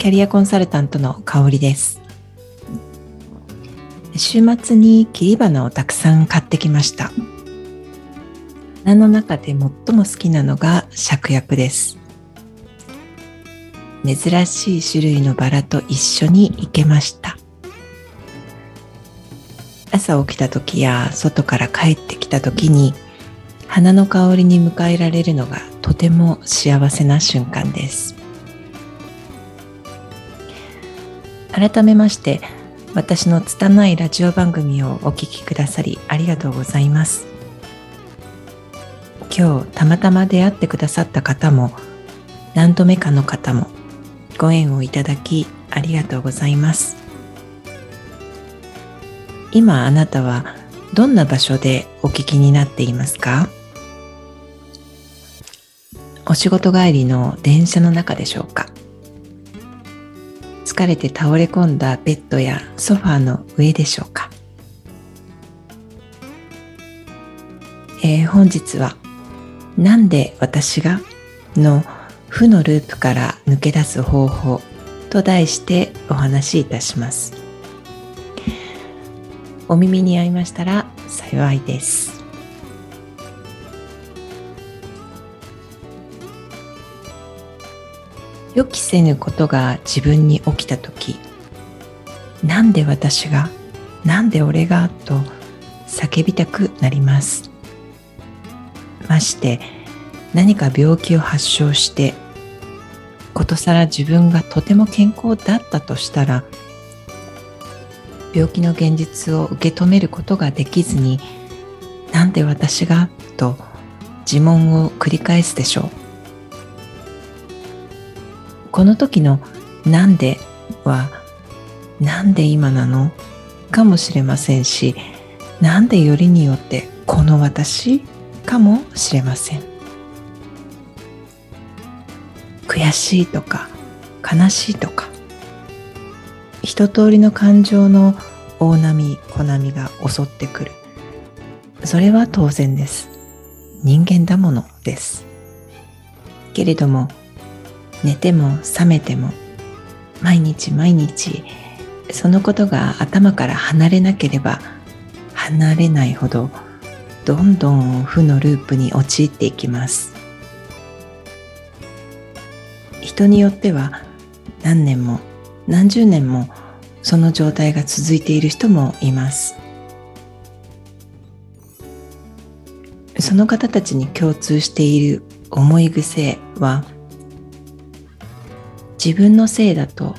キャリアコンサルタントの香りです。週末に切り花をたくさん買ってきました。花の中で最も好きなのが芍薬です。珍しい種類のバラと一緒に行けました。朝起きた時や外から帰ってきた時に花の香りに迎えられるのがとても幸せな瞬間です。改めまして私の拙いラジオ番組をお聴きくださりありがとうございます。今日たまたま出会ってくださった方も何度目かの方もご縁をいただきありがとうございます。今あなたはどんな場所でお聞きになっていますか？お仕事帰りの電車の中でしょうか？疲れて倒れ込んだベッドやソファーの上でしょうか、えー、本日は「なんで私が?」の負のループから抜け出す方法と題してお話しいたします。お耳に合いましたら幸いです。予期せぬことが自分に起きた時なんで私がなんで俺がと叫びたくなります。まして何か病気を発症してことさら自分がとても健康だったとしたら病気の現実を受け止めることができずになんで私がと自問を繰り返すでしょう。この時のなんではなんで今なの？かもしれませんしなんでよりによってこの私？かもしれません。悔しいとか悲しいとか一通りの感情の大波小波が襲ってくる。それは当然です。人間だものです。けれども寝ても覚めても毎日毎日そのことが頭から離れなければ離れないほどどんどん負のループに陥っていきます。人によっては何年も何十年もその状態が続いている人もいます。その方たちに共通している思い癖は自分のせいだと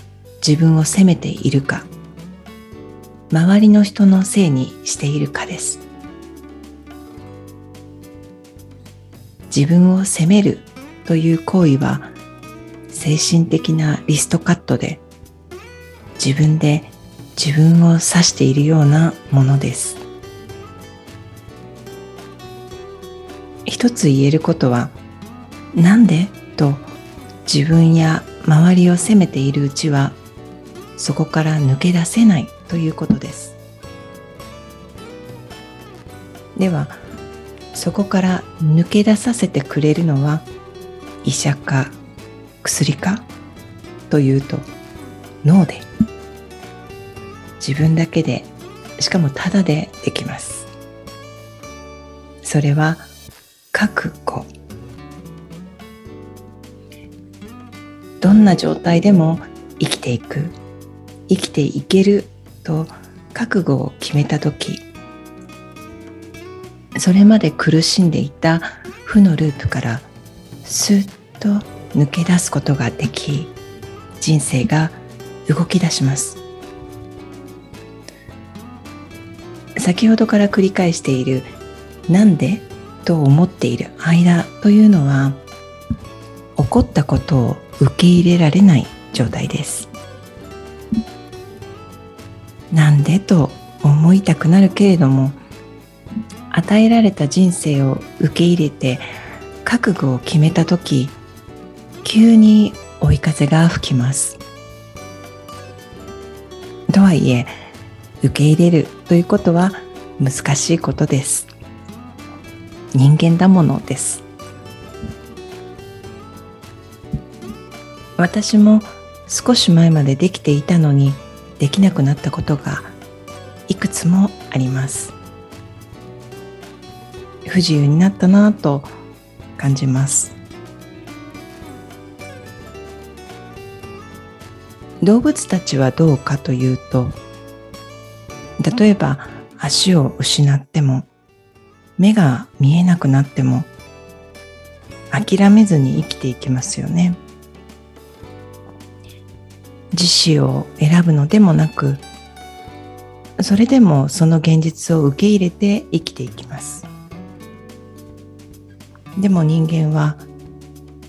自分を責めているか。周りの人のせいにしているかです。自分を責めるという行為は精神的なリストカットで自分で自分を指しているようなものです。一つ言えることはなんで？と自分や周りを責めているうちはそこから抜け出せないということです。ではそこから抜け出させてくれるのは医者か薬かというと脳で。自分だけでしかもただでできます。それは覚悟。どんな状態でも生きていく生きていけると覚悟を決めた時それまで苦しんでいた負のループからスッと抜け出すことができ人生が動き出します先ほどから繰り返している「なんで?」と思っている間というのは起こったことを受け入れられない状態です。なんでと思いたくなるけれども与えられた人生を受け入れて覚悟を決めた時急に追い風が吹きます。とはいえ受け入れるということは難しいことです。人間だものです。私も少し前までできていたのにできなくなったことがいくつもあります。不自由になったなぁと感じます。動物たちはどうかというと例えば足を失っても目が見えなくなっても諦めずに生きていきますよね。自死を選ぶのでもなくそれでもその現実を受け入れて生きていきます。でも人間は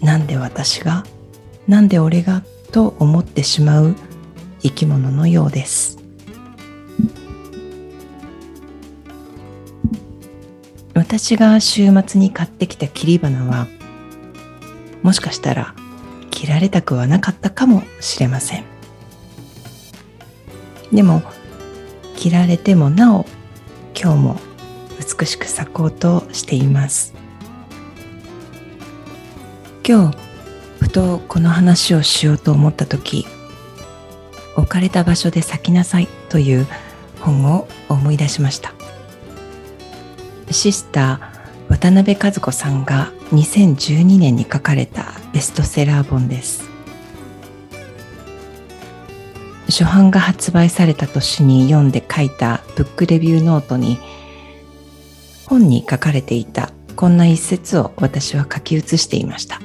なんで私がなんで俺がと思ってしまう生き物のようです。私が週末に買ってきた切り花はもしかしたら切られたくはなかったかもしれません。でも切られてもなお今日も美しく咲こうとしています。今日ふとこの話をしようと思った時置かれた場所で咲きなさいという本を思い出しました。シスター渡辺和子さんが2012年に書かれたベストセラー本です。初版が発売された年に読んで書いたブックレビューノートに本に書かれていたこんな一節を私は書き写していました。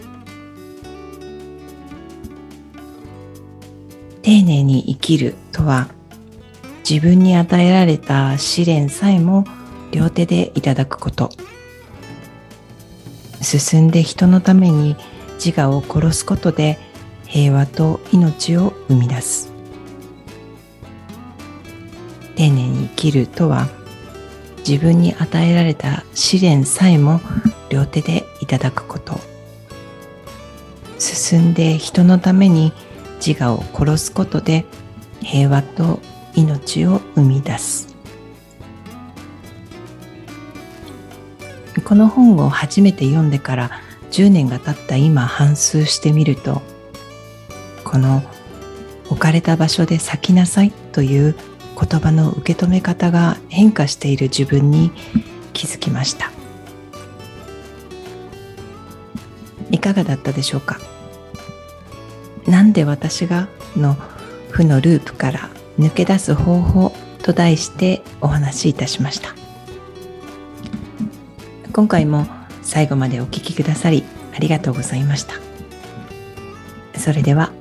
丁寧に生きるとは自分に与えられた試練さえも両手でいただくこと。進んで人のために自我を殺すことで平和と命を生み出す。丁寧に生きるとは自分に与えられた試練さえも両手でいただくこと。進んで人のために自我を殺すことで平和と命を生み出す。この本を初めて読んでから10年が経った今反芻してみるとこの置かれた場所で咲きなさいという言葉の受け止め方が変化している自分に気づきました。いかがだったでしょうか？なんで私がの負のループから抜け出す方法と題してお話しいたしました。今回も最後までお聴きくださりありがとうございました。それでは。